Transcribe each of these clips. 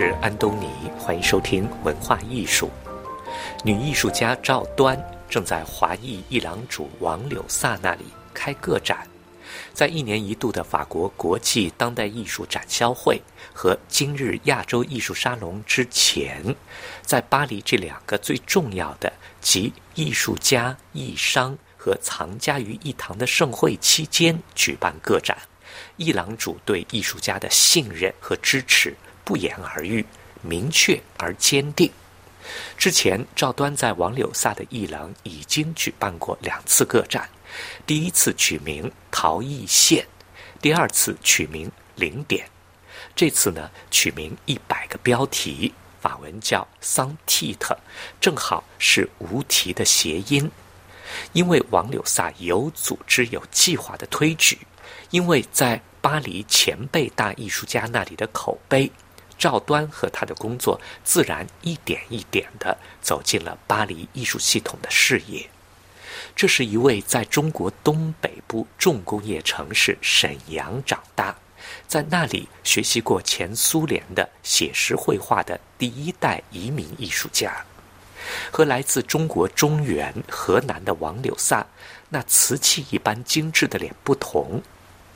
是安东尼，欢迎收听文化艺术。女艺术家赵端正在华裔艺廊主王柳萨那里开个展，在一年一度的法国国际当代艺术展销会和今日亚洲艺术沙龙之前，在巴黎这两个最重要的集艺术家、艺商和藏家于一堂的盛会期间举办个展。艺廊主对艺术家的信任和支持不言而喻，明确而坚定。之前，赵端在王柳萨的艺廊已经举办过两次个展，第一次取名“陶艺线”，第二次取名“零点”。这次呢，取名一百个标题，法文叫桑蒂特，正好是无题的谐音。因为王柳萨有组织、有计划的推举。因为在巴黎前辈大艺术家那里的口碑，赵端和他的工作自然一点一点地走进了巴黎艺术系统的视野。这是一位在中国东北部重工业城市沈阳长大，在那里学习过前苏联的写实绘画的第一代移民艺术家，和来自中国中原河南的王柳萨那瓷器一般精致的脸不同。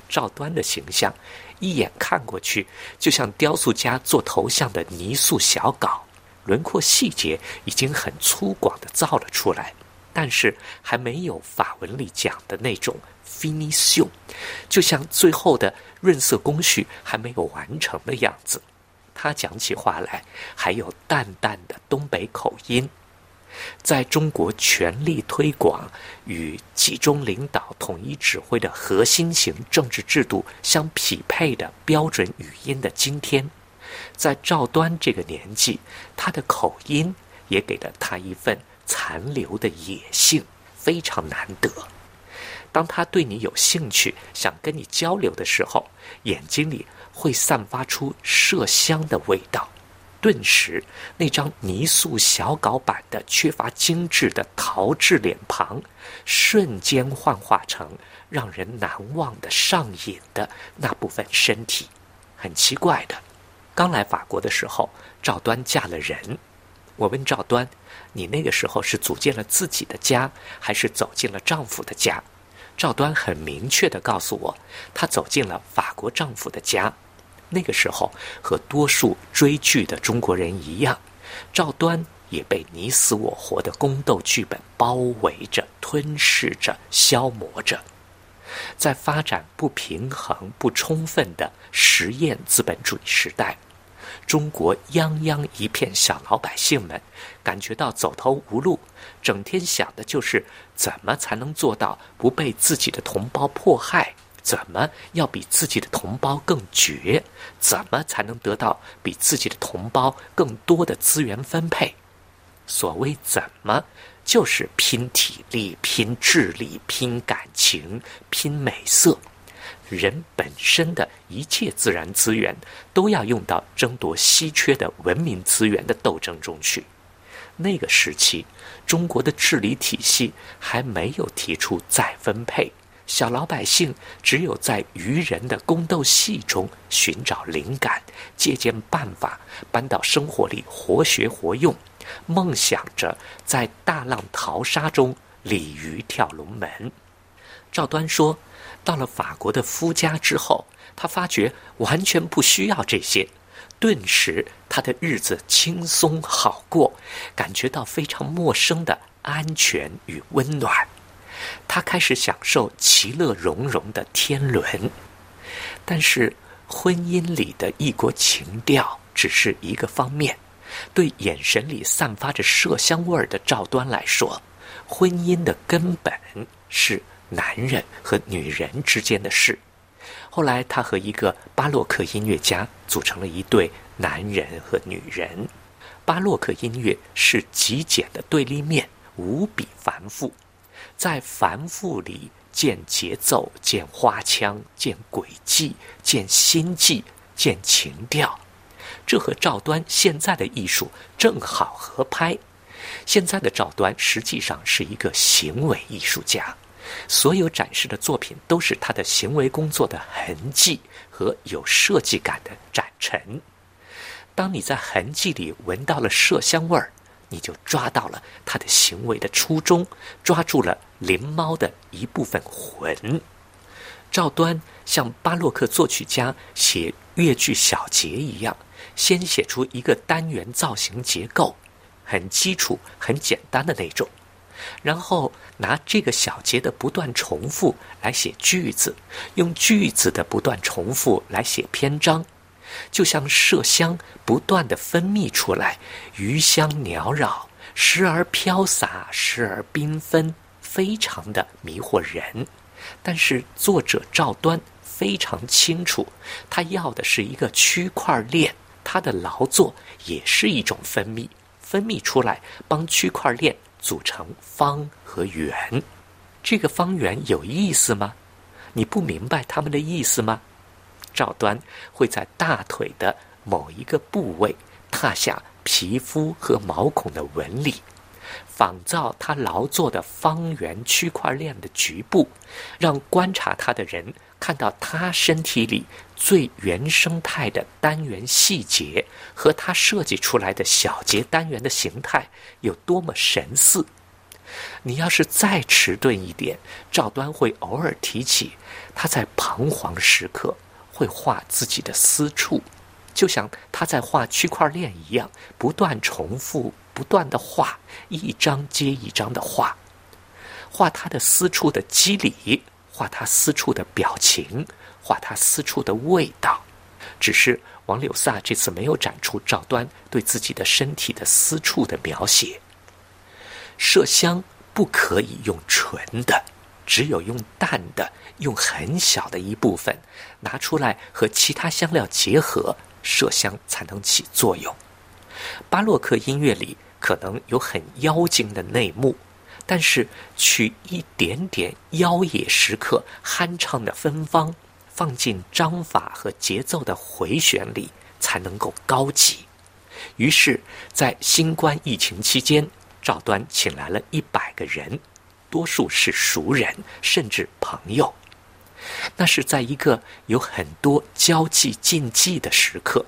赵端的形象，一眼看过去，就像雕塑家做头像的泥塑小稿，轮廓细节已经很粗犷的造了出来，但是还没有法文里讲的那种 finition，就像最后的润色工序还没有完成的样子。他讲起话来还有淡淡的东北口音。在中国全力推广与集中领导、统一指挥的核心型政治制度相匹配的标准语音的今天，在赵端这个年纪，他的口音也给了他一份残留的野性，非常难得。当他对你有兴趣，想跟你交流的时候，眼睛里会散发出麝香的味道。顿时，那张泥塑小稿版的、缺乏精致的陶制脸庞，瞬间幻化成让人难忘的上瘾的那部分身体。很奇怪的，刚来法国的时候，赵端嫁了人。我问赵端：“你那个时候是组建了自己的家，还是走进了丈夫的家？”赵端很明确地告诉我：“她走进了法国丈夫的家。”那个时候，和多数追剧的中国人一样，赵端也被你死我活的宫斗剧本包围着、吞噬着、消磨着。在发展不平衡、不充分的实验资本主义时代，中国泱泱一片小老百姓们感觉到走投无路，整天想的就是怎么才能做到不被自己的同胞迫害。怎么要比自己的同胞更绝？怎么才能得到比自己的同胞更多的资源分配？所谓怎么，就是拼体力、拼智力、拼感情、拼美色。人本身的一切自然资源都要用到争夺稀缺的文明资源的斗争中去。那个时期，中国的治理体系还没有提出再分配。小老百姓只有在愚人的宫斗戏中寻找灵感，借鉴办法，搬到生活里活学活用，梦想着在大浪淘沙中鲤鱼跳龙门。赵端说：“到了法国的夫家之后，他发觉完全不需要这些，顿时他的日子轻松好过，感觉到非常陌生的安全与温暖。”他开始享受其乐融融的天伦，但是婚姻里的异国情调只是一个方面。对眼神里散发着麝香味儿的赵端来说，婚姻的根本是男人和女人之间的事。后来，他和一个巴洛克音乐家组成了一对男人和女人。巴洛克音乐是极简的对立面，无比繁复。在繁复里见节奏，见花腔，见轨迹，见心计，见情调，这和赵端现在的艺术正好合拍。现在的赵端实际上是一个行为艺术家，所有展示的作品都是他的行为工作的痕迹和有设计感的展陈。当你在痕迹里闻到了麝香味儿，你就抓到了他的行为的初衷，抓住了灵猫的一部分魂。赵端像巴洛克作曲家写乐句小节一样，先写出一个单元造型结构，很基础、很简单的那种，然后拿这个小节的不断重复来写句子，用句子的不断重复来写篇章，就像麝香不断的分泌出来，余香缭绕，时而飘洒，时而缤纷，非常的迷惑人。但是作者赵端非常清楚，他要的是一个区块链，他的劳作也是一种分泌，分泌出来帮区块链组成方和圆。这个方圆有意思吗？你不明白他们的意思吗？赵端会在大腿的某一个部位踏下皮肤和毛孔的纹理。仿造他劳作的方圆区块链的局部，让观察他的人看到他身体里最原生态的单元细节和他设计出来的小节单元的形态有多么神似。你要是再迟钝一点，赵端会偶尔提起他在彷徨时刻会画自己的私处，就像他在画区块链一样，不断重复。不断的画，一张接一张的画，画他的私处的肌理，画他私处的表情，画他私处的味道。只是王柳萨这次没有展出赵端对自己的身体的私处的描写。麝香不可以用纯的，只有用淡的，用很小的一部分拿出来和其他香料结合，麝香才能起作用。巴洛克音乐里可能有很妖精的内幕，但是取一点点妖冶时刻酣畅的芬芳，放进章法和节奏的回旋里，才能够高级。于是，在新冠疫情期间，赵端请来了一百个人，多数是熟人，甚至朋友。那是在一个有很多交际禁忌的时刻。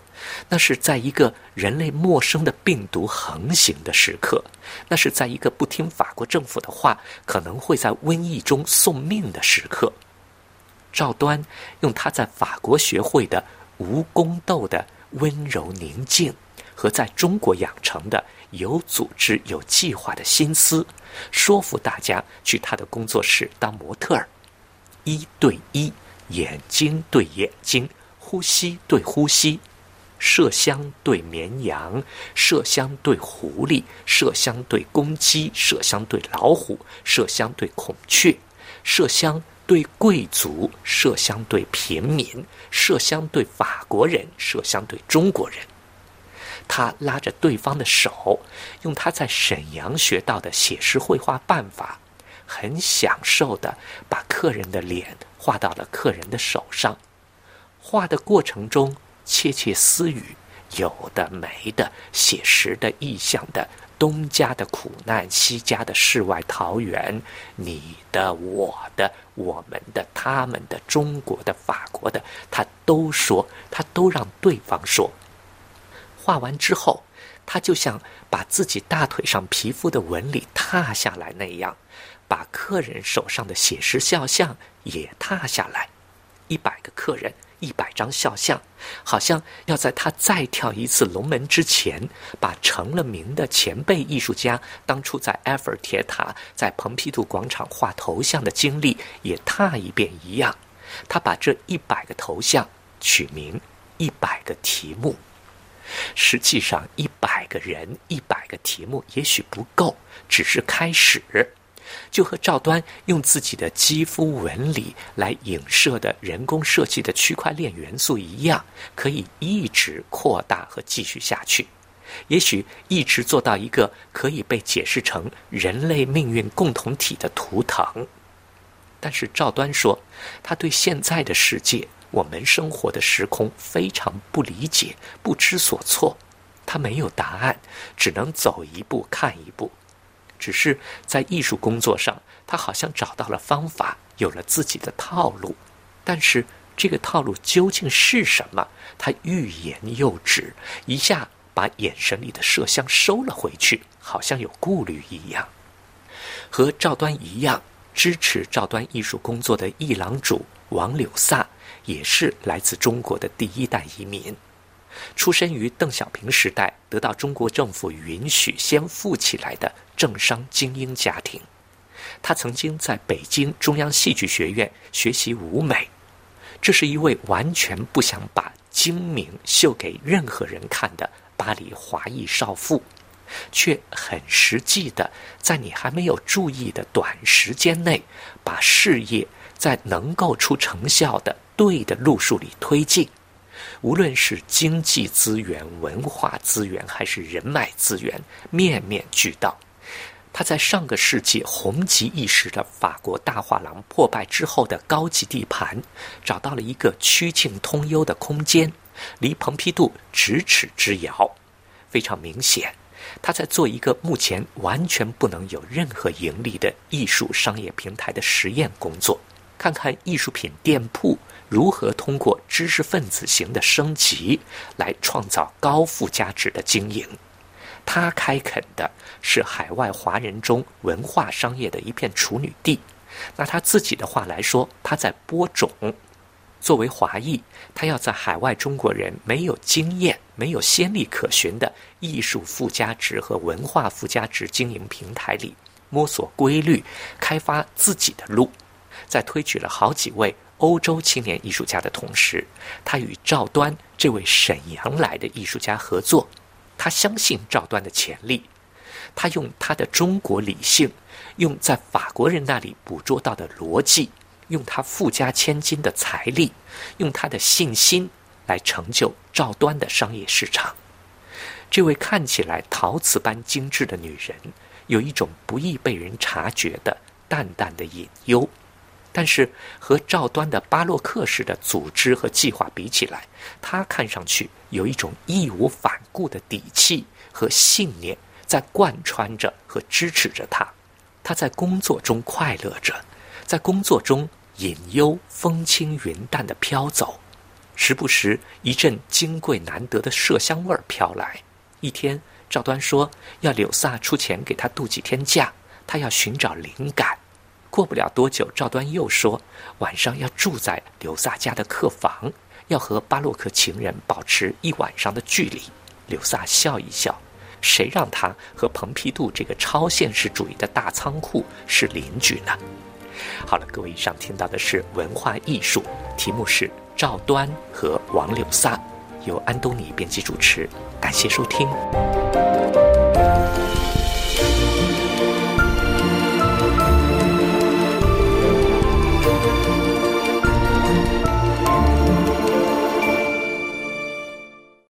那是在一个人类陌生的病毒横行的时刻，那是在一个不听法国政府的话，可能会在瘟疫中送命的时刻。赵端用他在法国学会的无宫斗的温柔宁静，和在中国养成的有组织有计划的心思，说服大家去他的工作室当模特儿，一对一，眼睛对眼睛，呼吸对呼吸。麝香对绵羊，麝香对狐狸，麝香对公鸡，麝香对老虎，麝香对孔雀，麝香对贵族，麝香对平民，麝香对法国人，麝香对中国人。他拉着对方的手，用他在沈阳学到的写实绘画办法，很享受的把客人的脸画到了客人的手上。画的过程中。窃窃私语，有的没的，写实的、意象的，东家的苦难，西家的世外桃源，你的、我的、我们的、他们的、中国的、法国的，他都说，他都让对方说。画完之后，他就像把自己大腿上皮肤的纹理踏下来那样，把客人手上的写实肖像也踏下来，一百个客人。一百张肖像，好像要在他再跳一次龙门之前，把成了名的前辈艺术家当初在埃菲尔铁塔、在蓬皮杜广场画头像的经历也踏一遍一样。他把这一百个头像取名“一百个题目”。实际上，一百个人、一百个题目也许不够，只是开始。就和赵端用自己的肌肤纹理来影射的人工设计的区块链元素一样，可以一直扩大和继续下去，也许一直做到一个可以被解释成人类命运共同体的图腾。但是赵端说，他对现在的世界，我们生活的时空非常不理解，不知所措，他没有答案，只能走一步看一步。只是在艺术工作上，他好像找到了方法，有了自己的套路。但是这个套路究竟是什么？他欲言又止，一下把眼神里的麝香收了回去，好像有顾虑一样。和赵端一样，支持赵端艺术工作的艺廊主王柳萨，也是来自中国的第一代移民，出身于邓小平时代，得到中国政府允许先富起来的政商精英家庭。他曾经在北京中央戏剧学院学习舞美，这是一位完全不想把精明秀给任何人看的巴黎华裔少妇，却很实际的在你还没有注意的短时间内，把事业在能够出成效的对的路数里推进，无论是经济资源、文化资源还是人脉资源，面面俱到。他在上个世纪红极一时的法国大画廊破败之后的高级地盘，找到了一个曲径通幽的空间，离蓬皮杜咫尺之遥。非常明显，他在做一个目前完全不能有任何盈利的艺术商业平台的实验工作，看看艺术品店铺如何通过知识分子型的升级来创造高附加值的经营。他开垦的是海外华人中文化商业的一片处女地。拿他自己的话来说，他在播种。作为华裔，他要在海外中国人没有经验、没有先例可循的艺术附加值和文化附加值经营平台里摸索规律，开发自己的路。在推举了好几位欧洲青年艺术家的同时，他与赵端这位沈阳来的艺术家合作。他相信赵端的潜力，他用他的中国理性，用在法国人那里捕捉到的逻辑，用他富家千金的财力，用他的信心来成就赵端的商业市场。这位看起来陶瓷般精致的女人，有一种不易被人察觉的淡淡的隐忧。但是和赵端的巴洛克式的组织和计划比起来，他看上去有一种义无反顾的底气和信念在贯穿着和支持着他。他在工作中快乐着，在工作中隐忧风轻云淡的飘走，时不时一阵金贵难得的麝香味儿飘来。一天，赵端说要柳萨出钱给他度几天假，他要寻找灵感。过不了多久，赵端又说晚上要住在刘萨家的客房，要和巴洛克情人保持一晚上的距离。刘萨笑一笑，谁让他和蓬皮杜这个超现实主义的大仓库是邻居呢？好了，各位，以上听到的是文化艺术，题目是赵端和王柳萨，由安东尼编辑主持，感谢收听。